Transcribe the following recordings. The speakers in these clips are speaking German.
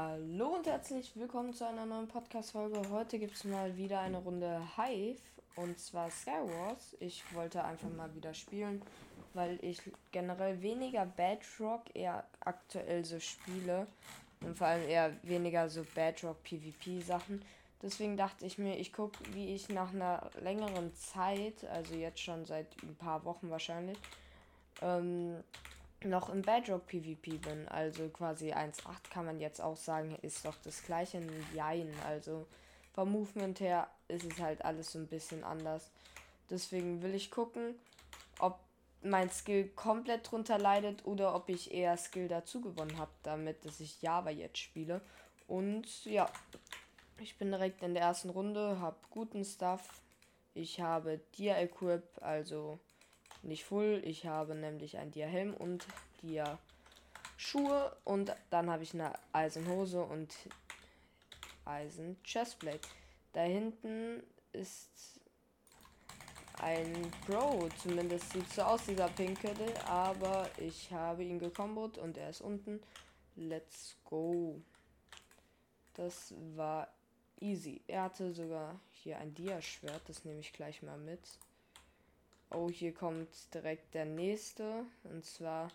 Hallo und herzlich willkommen zu einer neuen Podcast-Folge. Heute gibt es mal wieder eine Runde Hive und zwar Skywars. Ich wollte einfach mal wieder spielen, weil ich generell weniger Bedrock eher aktuell so spiele und vor allem eher weniger so Bedrock PvP Sachen. Deswegen dachte ich mir, ich gucke, wie ich nach einer längeren Zeit, also jetzt schon seit ein paar Wochen wahrscheinlich, ähm, noch im Bedrock PvP bin. Also quasi 1.8 kann man jetzt auch sagen, ist doch das gleiche in Jein. Also vom Movement her ist es halt alles so ein bisschen anders. Deswegen will ich gucken, ob mein Skill komplett drunter leidet oder ob ich eher Skill dazu gewonnen habe, damit dass ich Java jetzt spiele. Und ja, ich bin direkt in der ersten Runde, habe guten Stuff. Ich habe Dia Equip, also nicht full. Ich habe nämlich ein Dia Helm und Dia Schuhe und dann habe ich eine Eisenhose und Eisen Chestplate. Da hinten ist ein Bro, zumindest sieht so aus, dieser Pinke, aber ich habe ihn gekombot und er ist unten. Let's go. Das war easy. Er hatte sogar hier ein Dia-Schwert, das nehme ich gleich mal mit. Oh, hier kommt direkt der nächste, und zwar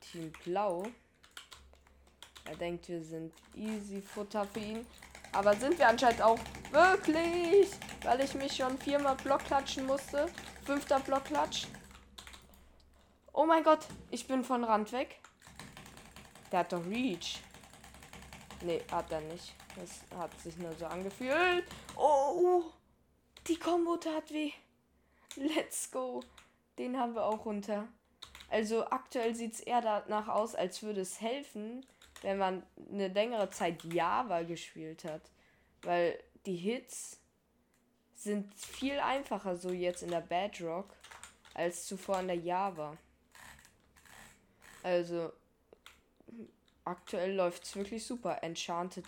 Team Blau. Er denkt, wir sind easy Futter für ihn. Aber sind wir anscheinend auch wirklich, weil ich mich schon viermal Block klatschen musste. Fünfter Block klatsch. Oh mein Gott, ich bin von Rand weg. Der hat doch Reach. Nee, hat er nicht. Das hat sich nur so angefühlt. Oh, die Kombo tat weh. Let's go. Den haben wir auch runter. Also aktuell sieht es eher danach aus, als würde es helfen, wenn man eine längere Zeit Java gespielt hat. Weil die Hits sind viel einfacher so jetzt in der Bedrock als zuvor in der Java. Also aktuell läuft es wirklich super. Enchanted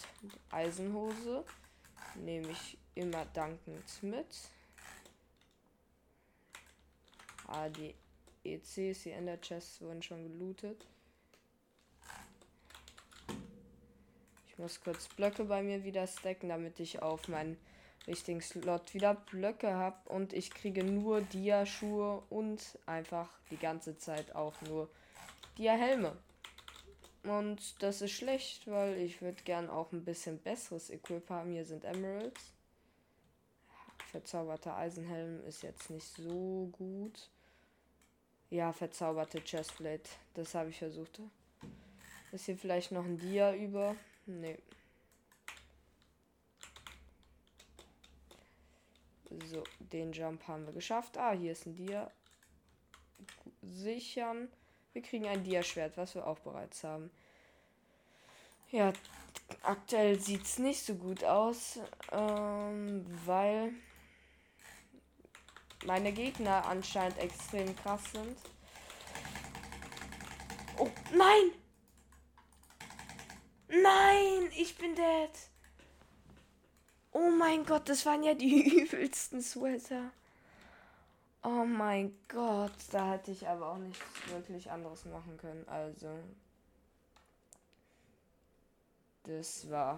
Eisenhose nehme ich immer dankend mit. Ah, die die Ender Chests wurden schon gelootet. Ich muss kurz Blöcke bei mir wieder stacken, damit ich auf meinen richtigen Slot wieder Blöcke habe. Und ich kriege nur Dia-Schuhe und einfach die ganze Zeit auch nur Dia-Helme. Und das ist schlecht, weil ich würde gern auch ein bisschen besseres Equip haben. Hier sind Emeralds. Verzauberter Eisenhelm ist jetzt nicht so gut. Ja, verzauberte Chestplate. Das habe ich versucht. Ist hier vielleicht noch ein Dia über? Nee. So, den Jump haben wir geschafft. Ah, hier ist ein Dia. Sichern. Wir kriegen ein Dia-Schwert, was wir auch bereits haben. Ja, aktuell sieht es nicht so gut aus, ähm, weil meine Gegner anscheinend extrem krass sind. Oh, nein! Nein, ich bin dead. Oh mein Gott, das waren ja die übelsten Sweater. Oh mein Gott, da hätte ich aber auch nichts wirklich anderes machen können. Also, das war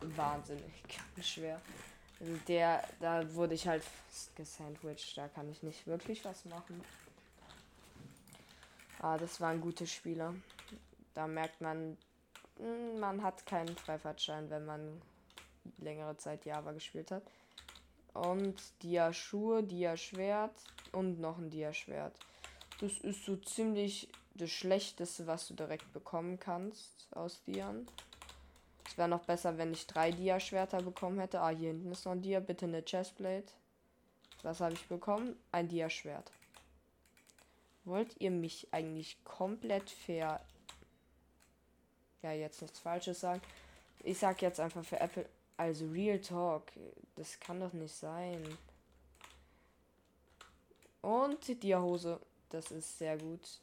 wahnsinnig schwer. Der, da wurde ich halt gesandwiched. Da kann ich nicht wirklich was machen. Ah, das waren gute Spieler. Da merkt man, hm, man hat keinen Freifahrtschein, wenn man längere Zeit Java gespielt hat. Und Dia Schuhe, Dia Schwert und noch ein Dia Schwert. Das ist so ziemlich das Schlechteste, was du direkt bekommen kannst aus Dian. Wäre noch besser, wenn ich drei Dia-Schwerter bekommen hätte. Ah, hier hinten ist noch ein Dia. Bitte eine Chestplate. Was habe ich bekommen? Ein Dia-Schwert. Wollt ihr mich eigentlich komplett fair... Ja, jetzt nichts Falsches sagen. Ich sag jetzt einfach für Apple... Also Real Talk. Das kann doch nicht sein. Und die Dia-Hose. Das ist sehr gut.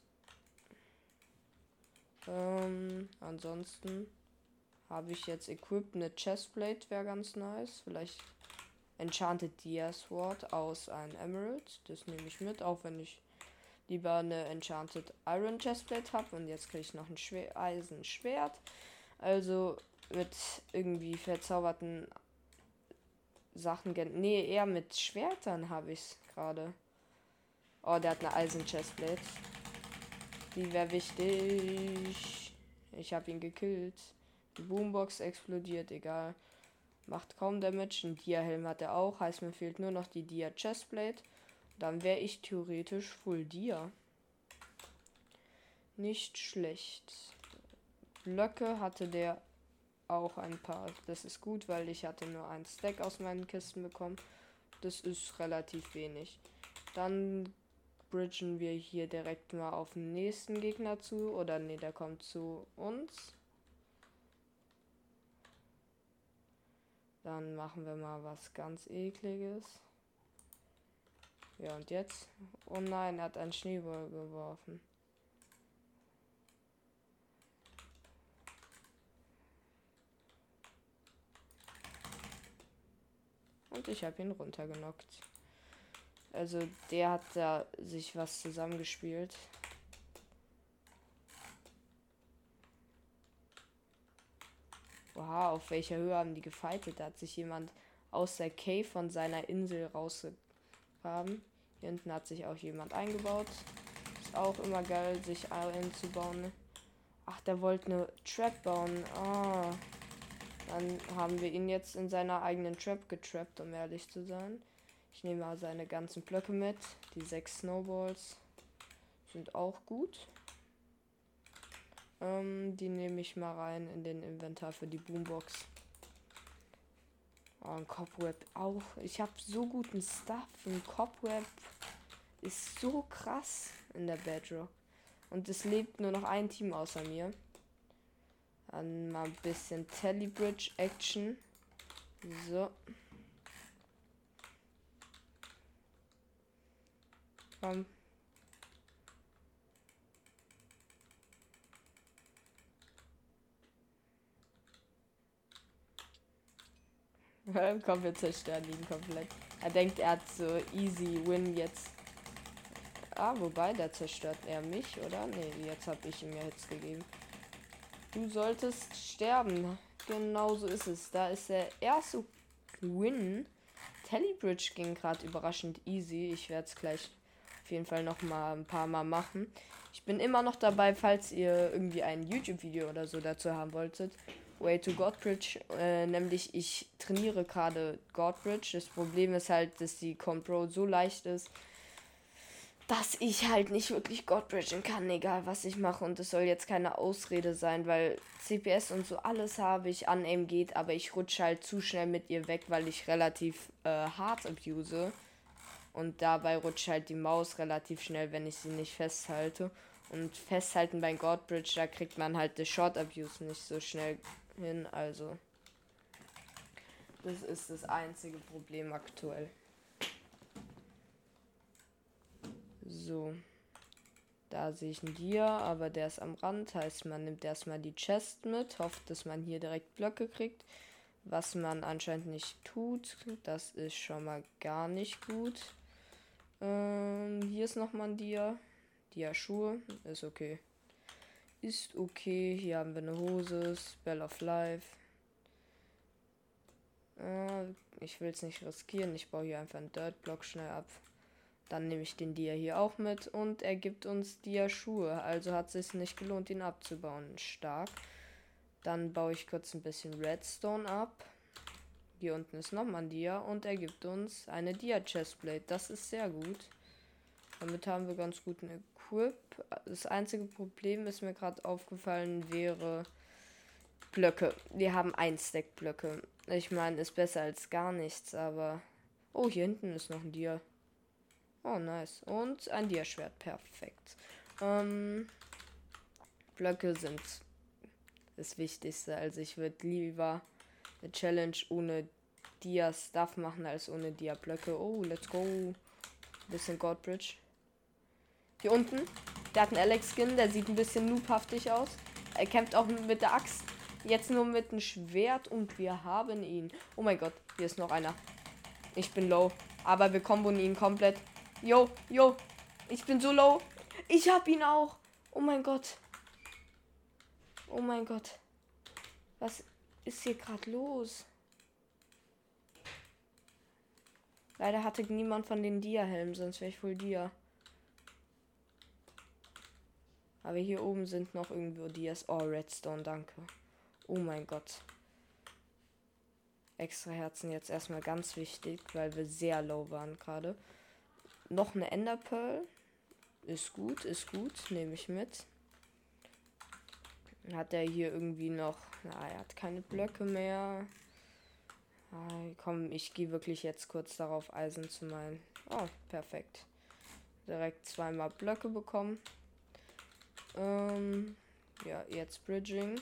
Ähm, ansonsten habe ich jetzt equipped eine Chestplate, wäre ganz nice. Vielleicht Enchanted Dia Sword aus einem Emerald. Das nehme ich mit, auch wenn ich lieber eine Enchanted Iron Chestplate habe. Und jetzt kriege ich noch ein Schwer Eisenschwert. Also mit irgendwie verzauberten Sachen. Nee, eher mit Schwertern habe ich es gerade. Oh, der hat eine Eisen-Chestplate. Die wäre wichtig. Ich habe ihn gekillt. Die Boombox explodiert, egal. Macht kaum Damage. Ein Dia-Helm hat er auch. Heißt, mir fehlt nur noch die Dia-Chestplate. Dann wäre ich theoretisch Full Dia. Nicht schlecht. Blöcke hatte der auch ein paar. Das ist gut, weil ich hatte nur ein Stack aus meinen Kisten bekommen. Das ist relativ wenig. Dann bridgen wir hier direkt mal auf den nächsten Gegner zu. Oder nee, der kommt zu uns. Dann machen wir mal was ganz ekliges. Ja, und jetzt? Oh nein, er hat einen Schneeball geworfen. Und ich habe ihn runtergenockt. Also der hat da sich was zusammengespielt. Wow, auf welcher Höhe haben die gefightet? Da hat sich jemand aus der Cave von seiner Insel rausgegraben. Hier hinten hat sich auch jemand eingebaut. Ist auch immer geil, sich einzubauen. Ach, der wollte eine Trap bauen. Ah. Dann haben wir ihn jetzt in seiner eigenen Trap getrappt, um ehrlich zu sein. Ich nehme mal seine ganzen Blöcke mit. Die sechs Snowballs sind auch gut. Ähm, die nehme ich mal rein in den Inventar für die Boombox. Oh, ein Cobweb auch. Ich habe so guten Stuff. Ein Cobweb ist so krass in der Bedrock. Und es lebt nur noch ein Team außer mir. Dann mal ein bisschen Telebridge Action. So. Komm. Komm, wir zerstören ihn komplett. Er denkt, er hat so easy win jetzt. Ah, wobei, der zerstört er mich, oder? Nee, jetzt habe ich ihm ja Hits gegeben. Du solltest sterben. Genau so ist es. Da ist der erste Win. Telebridge ging gerade überraschend easy. Ich werde es gleich auf jeden Fall noch mal ein paar Mal machen. Ich bin immer noch dabei, falls ihr irgendwie ein YouTube-Video oder so dazu haben wolltet. Way to Godbridge. Äh, nämlich, ich trainiere gerade Godbridge. Das Problem ist halt, dass die Compro so leicht ist, dass ich halt nicht wirklich Godbridgen kann, egal was ich mache. Und es soll jetzt keine Ausrede sein, weil CPS und so alles habe ich an Aim geht, aber ich rutsche halt zu schnell mit ihr weg, weil ich relativ äh, hart abuse. Und dabei rutscht halt die Maus relativ schnell, wenn ich sie nicht festhalte. Und festhalten bei Godbridge, da kriegt man halt das Short Abuse nicht so schnell hin. Also, das ist das einzige Problem aktuell. So. Da sehe ich einen Dia, aber der ist am Rand. Heißt, man nimmt erstmal die Chest mit, hofft, dass man hier direkt Blöcke kriegt. Was man anscheinend nicht tut. Das ist schon mal gar nicht gut. Ähm, hier ist nochmal ein Dia. Dia-Schuhe. Ist okay. Ist okay. Hier haben wir eine Hose. Spell of Life. Äh, ich will es nicht riskieren. Ich baue hier einfach einen Dirt-Block schnell ab. Dann nehme ich den Dia hier auch mit und er gibt uns Dia-Schuhe. Also hat es sich nicht gelohnt, ihn abzubauen. Stark. Dann baue ich kurz ein bisschen Redstone ab. Hier unten ist nochmal ein Dia und er gibt uns eine Dia-Chestplate. Das ist sehr gut. Damit haben wir ganz guten Equip. Das einzige Problem ist mir gerade aufgefallen wäre Blöcke. Wir haben ein Stack Blöcke. Ich meine, ist besser als gar nichts, aber... Oh, hier hinten ist noch ein Dia. Oh, nice. Und ein Dia-Schwert. Perfekt. Ähm, Blöcke sind das Wichtigste. Also ich würde lieber eine Challenge ohne Dia-Stuff machen als ohne Dia-Blöcke. Oh, let's go. Bisschen Godbridge. Hier unten. Der hat einen Alex-Skin. Der sieht ein bisschen noobhaftig aus. Er kämpft auch mit der Axt. Jetzt nur mit dem Schwert und wir haben ihn. Oh mein Gott, hier ist noch einer. Ich bin low. Aber wir kombon ihn komplett. Yo, yo. Ich bin so low. Ich hab ihn auch. Oh mein Gott. Oh mein Gott. Was? ist hier gerade los? Leider hatte niemand von den Dia-Helmen, sonst wäre ich wohl Dia. Aber hier oben sind noch irgendwo Dias. Oh, Redstone, danke. Oh mein Gott. Extra Herzen jetzt erstmal ganz wichtig, weil wir sehr low waren gerade. Noch eine Enderpearl. Ist gut, ist gut. Nehme ich mit. Hat er hier irgendwie noch. Na, er hat keine Blöcke mehr. Ah, komm, ich gehe wirklich jetzt kurz darauf, Eisen zu meinen. Oh, perfekt. Direkt zweimal Blöcke bekommen. Ähm, ja, jetzt Bridging.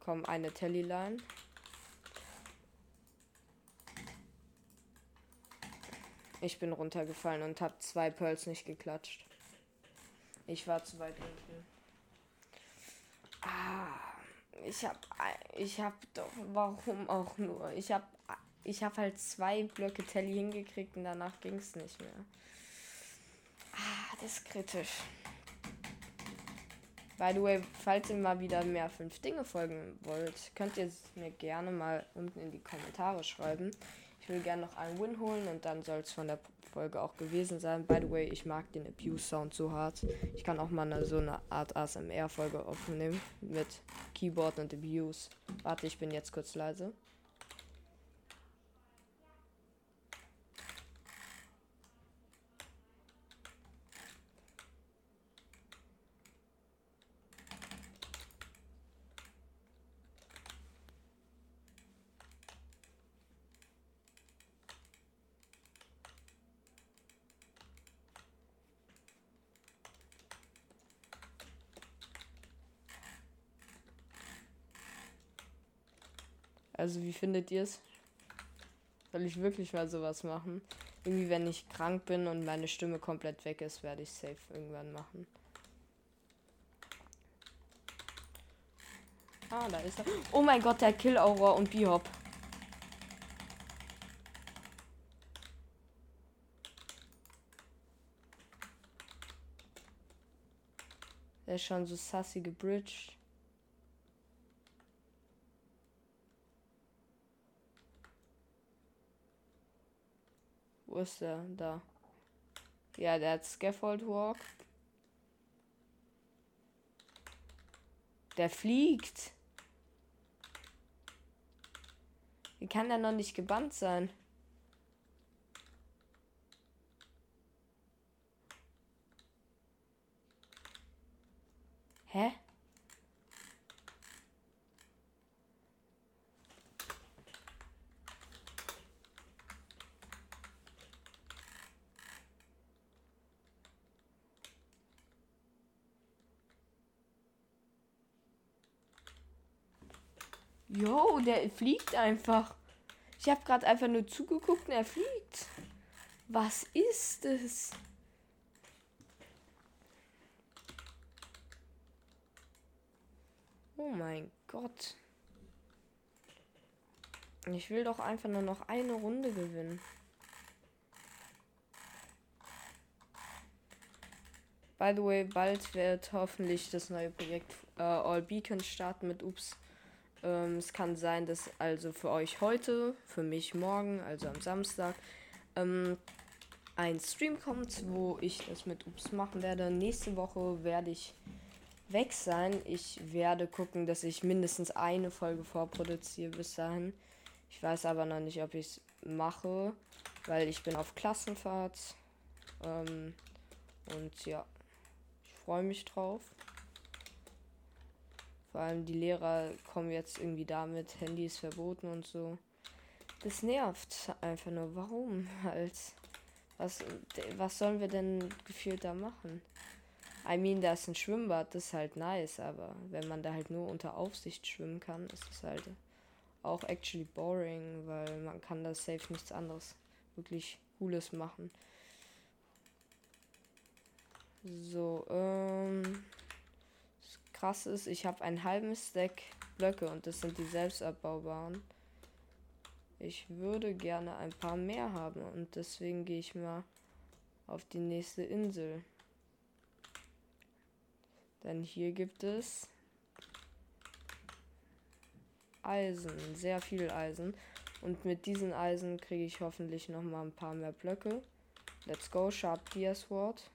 Komm, eine Telly-Line. Ich bin runtergefallen und habe zwei Pearls nicht geklatscht. Ich war zu weit unten. Ah, ich hab, ich hab doch, warum auch nur? Ich hab, ich hab halt zwei Blöcke Telly hingekriegt und danach ging es nicht mehr. Ah, das ist kritisch. By the way, falls ihr mal wieder mehr 5 Dinge folgen wollt, könnt ihr es mir gerne mal unten in die Kommentare schreiben. Ich will gerne noch einen Win holen und dann soll es von der Folge auch gewesen sein. By the way, ich mag den Abuse Sound so hart. Ich kann auch mal eine, so eine Art ASMR-Folge aufnehmen mit Keyboard und Abuse. Warte, ich bin jetzt kurz leise. Also wie findet ihr es? Soll ich wirklich mal sowas machen? Irgendwie, wenn ich krank bin und meine Stimme komplett weg ist, werde ich safe irgendwann machen. Ah, da ist er. Oh mein Gott, der Kill Aura und Bihop. Der ist schon so sassy gebridged. Wo ist der? Da. Ja, der hat Scaffold Walk. Der fliegt. Wie kann der noch nicht gebannt sein? Hä? Jo, der fliegt einfach. Ich habe gerade einfach nur zugeguckt und er fliegt. Was ist es? Oh mein Gott. Ich will doch einfach nur noch eine Runde gewinnen. By the way, bald wird hoffentlich das neue Projekt äh, All Beacons starten mit Ups. Ähm, es kann sein, dass also für euch heute, für mich morgen, also am Samstag, ähm, ein Stream kommt, wo ich das mit Ups machen werde. Nächste Woche werde ich weg sein. Ich werde gucken, dass ich mindestens eine Folge vorproduziere bis dahin. Ich weiß aber noch nicht, ob ich es mache, weil ich bin auf Klassenfahrt. Ähm, und ja, ich freue mich drauf. Vor allem die Lehrer kommen jetzt irgendwie damit, Handy ist verboten und so. Das nervt einfach nur. Warum halt? Was, was sollen wir denn gefühlt da machen? I mean, da ist ein Schwimmbad, das ist halt nice, aber wenn man da halt nur unter Aufsicht schwimmen kann, ist es halt auch actually boring, weil man kann da safe nichts anderes wirklich Cooles machen. So, ähm krass ist, ich habe einen halben Stack Blöcke und das sind die selbstabbaubaren. Ich würde gerne ein paar mehr haben und deswegen gehe ich mal auf die nächste Insel. Denn hier gibt es Eisen. Sehr viel Eisen. Und mit diesen Eisen kriege ich hoffentlich noch mal ein paar mehr Blöcke. Let's go, Sharp Gear Sword.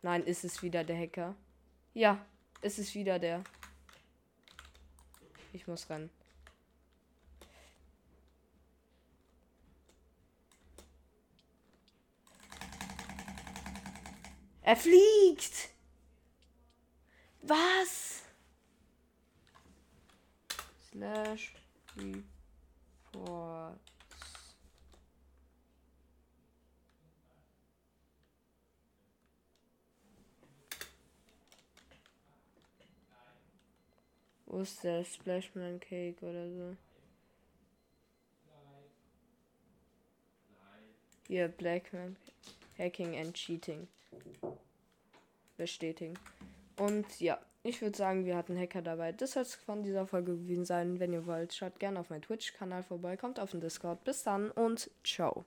Nein, ist es wieder der Hacker? Ja, ist es wieder der. Ich muss rennen. Er fliegt! Was? Slash Reports. Wo ist der Splashman Cake oder so? Hier, Blackman. Hacking and Cheating. Bestätigen. Und ja, ich würde sagen, wir hatten Hacker dabei. Das soll es von dieser Folge gewesen sein. Wenn ihr wollt, schaut gerne auf meinen Twitch-Kanal vorbei, kommt auf den Discord. Bis dann und ciao.